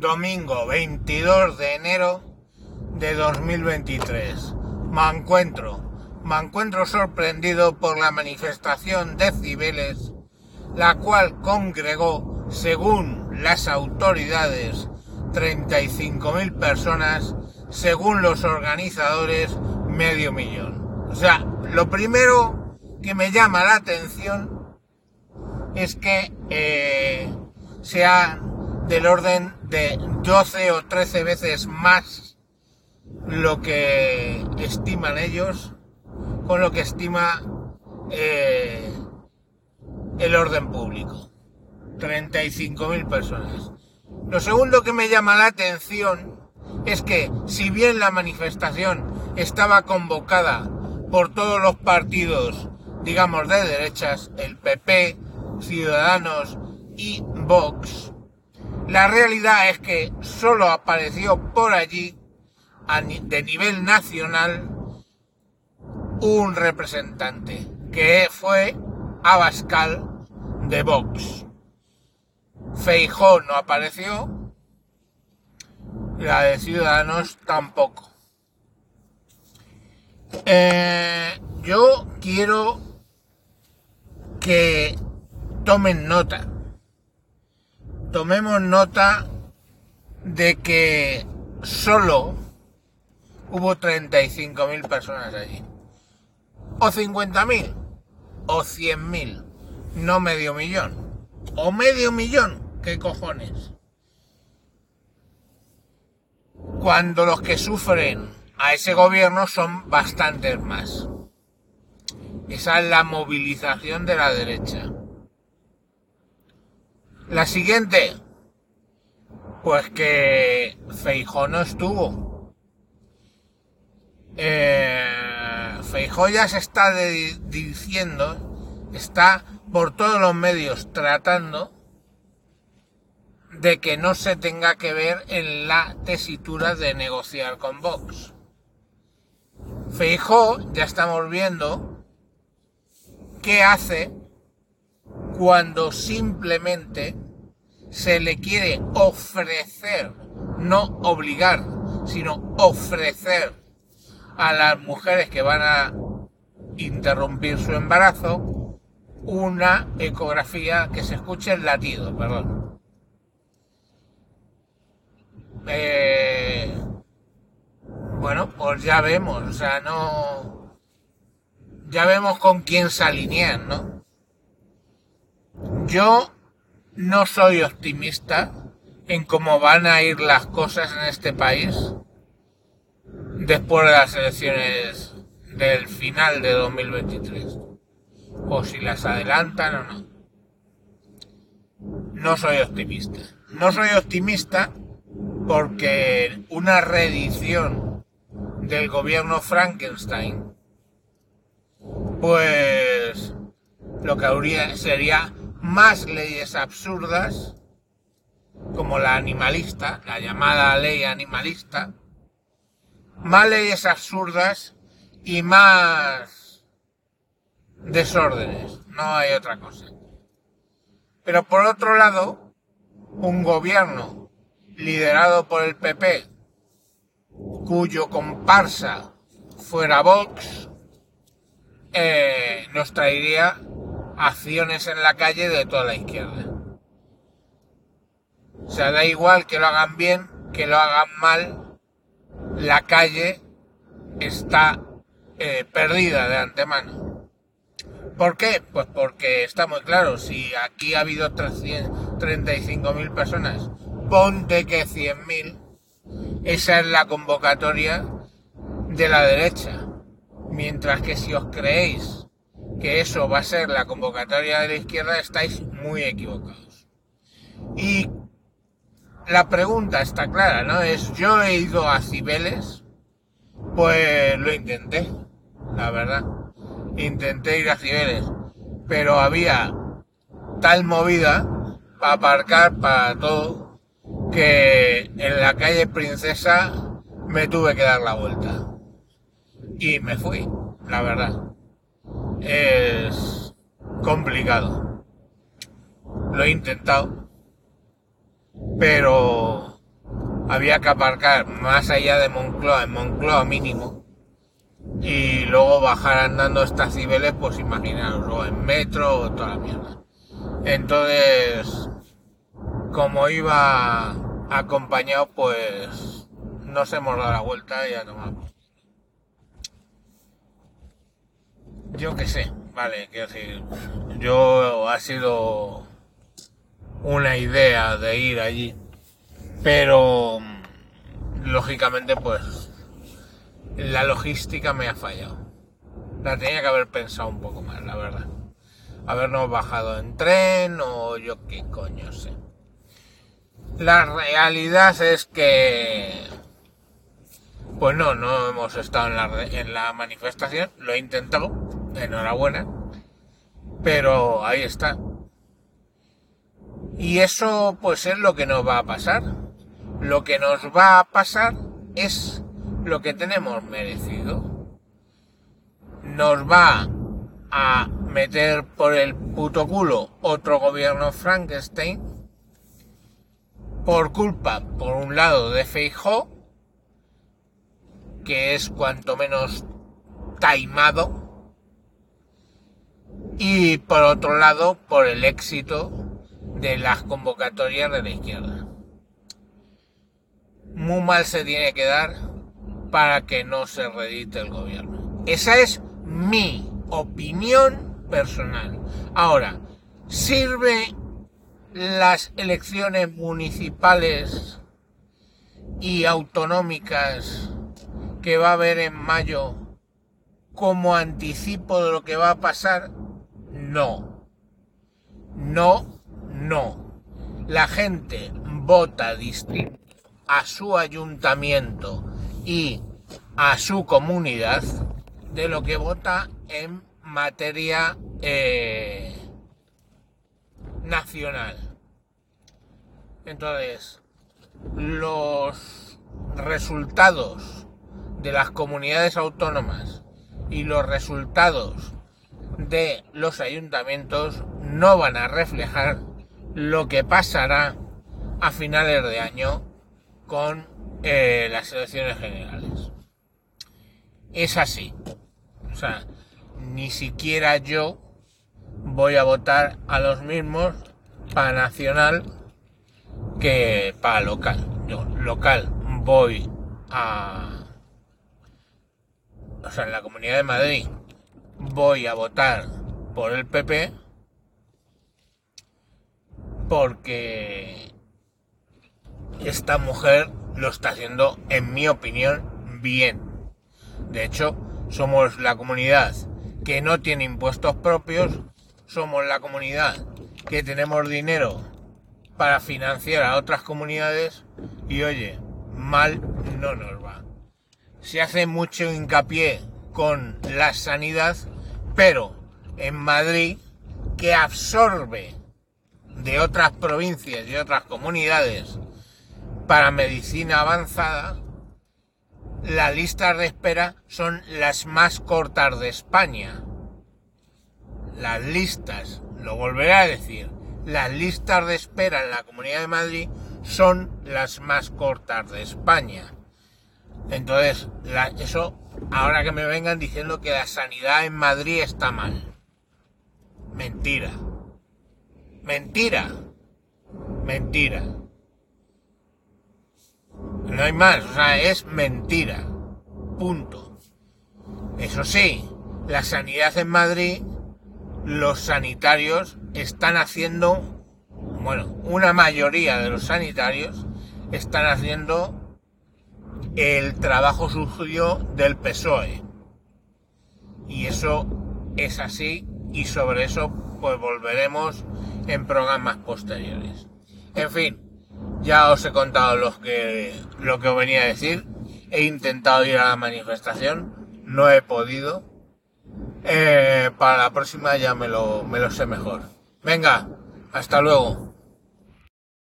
domingo 22 de enero de 2023. Me encuentro, me encuentro sorprendido por la manifestación de Cibeles, la cual congregó, según las autoridades, 35.000 personas, según los organizadores, medio millón. O sea, lo primero que me llama la atención es que eh, sea del orden de 12 o 13 veces más lo que estiman ellos con lo que estima eh, el orden público. 35.000 personas. Lo segundo que me llama la atención es que si bien la manifestación estaba convocada por todos los partidos, digamos, de derechas, el PP, Ciudadanos y Vox, la realidad es que solo apareció por allí, de nivel nacional, un representante, que fue Abascal de Vox. Feijó no apareció, la de Ciudadanos tampoco. Eh, yo quiero que tomen nota tomemos nota de que solo hubo 35.000 personas allí. O 50.000. O 100.000. No medio millón. O medio millón. ¿Qué cojones? Cuando los que sufren a ese gobierno son bastantes más. Esa es la movilización de la derecha. La siguiente, pues que Feijó no estuvo. Eh, Feijó ya se está diciendo, está por todos los medios tratando de que no se tenga que ver en la tesitura de negociar con Vox. Feijó, ya estamos viendo, qué hace cuando simplemente se le quiere ofrecer, no obligar, sino ofrecer a las mujeres que van a interrumpir su embarazo una ecografía que se escuche el latido, perdón. Eh, bueno, pues ya vemos, o sea, no... Ya vemos con quién se alinean, ¿no? Yo no soy optimista en cómo van a ir las cosas en este país después de las elecciones del final de 2023. O si las adelantan o no. No soy optimista. No soy optimista porque una reedición del gobierno Frankenstein, pues lo que habría sería más leyes absurdas, como la animalista, la llamada ley animalista, más leyes absurdas y más desórdenes, no hay otra cosa. Pero por otro lado, un gobierno liderado por el PP, cuyo comparsa fuera Vox, eh, nos traería acciones en la calle de toda la izquierda. O sea, da igual que lo hagan bien, que lo hagan mal, la calle está eh, perdida de antemano. ¿Por qué? Pues porque está muy claro, si aquí ha habido 35.000 personas, ponte que 100.000, esa es la convocatoria de la derecha. Mientras que si os creéis que eso va a ser la convocatoria de la izquierda, estáis muy equivocados. Y la pregunta está clara, ¿no? Es, yo he ido a Cibeles, pues lo intenté, la verdad. Intenté ir a Cibeles, pero había tal movida para aparcar para todo que en la calle Princesa me tuve que dar la vuelta. Y me fui, la verdad es complicado. Lo he intentado, pero había que aparcar más allá de Moncloa, en Moncloa mínimo, y luego bajar andando estas Cibeles, pues imaginaros, o en metro o toda la mierda. Entonces, como iba acompañado, pues nos hemos dado la vuelta y a tomar. Yo qué sé, vale, quiero decir, yo ha sido una idea de ir allí, pero lógicamente pues la logística me ha fallado. La tenía que haber pensado un poco más, la verdad. Habernos bajado en tren o yo qué coño sé. La realidad es que pues no, no hemos estado en la, en la manifestación, lo he intentado, enhorabuena, pero ahí está. Y eso pues es lo que nos va a pasar. Lo que nos va a pasar es lo que tenemos merecido. Nos va a meter por el puto culo otro gobierno Frankenstein por culpa, por un lado, de Feijó, que es cuanto menos taimado, y por otro lado, por el éxito de las convocatorias de la izquierda. Muy mal se tiene que dar para que no se redite el gobierno. Esa es mi opinión personal. Ahora, ¿sirve las elecciones municipales y autonómicas que va a haber en mayo como anticipo de lo que va a pasar? No. No, no. La gente vota distinto a su ayuntamiento y a su comunidad de lo que vota en materia eh, nacional. Entonces, los resultados de las comunidades autónomas y los resultados de los ayuntamientos no van a reflejar lo que pasará a finales de año con eh, las elecciones generales. Es así. O sea, ni siquiera yo voy a votar a los mismos para nacional que para local. Yo local voy a o sea, en la Comunidad de Madrid voy a votar por el PP porque esta mujer lo está haciendo, en mi opinión, bien. De hecho, somos la comunidad que no tiene impuestos propios, somos la comunidad que tenemos dinero para financiar a otras comunidades y oye, mal no nos va se hace mucho hincapié con la sanidad, pero en Madrid, que absorbe de otras provincias y otras comunidades para medicina avanzada, las listas de espera son las más cortas de España. Las listas, lo volveré a decir, las listas de espera en la Comunidad de Madrid son las más cortas de España. Entonces, eso, ahora que me vengan diciendo que la sanidad en Madrid está mal. Mentira. Mentira. Mentira. No hay más, o sea, es mentira. Punto. Eso sí, la sanidad en Madrid, los sanitarios están haciendo, bueno, una mayoría de los sanitarios están haciendo el trabajo suyo del PSOE. Y eso es así y sobre eso pues volveremos en programas posteriores. En fin, ya os he contado lo que, lo que os venía a decir. He intentado ir a la manifestación, no he podido. Eh, para la próxima ya me lo, me lo sé mejor. Venga, hasta luego.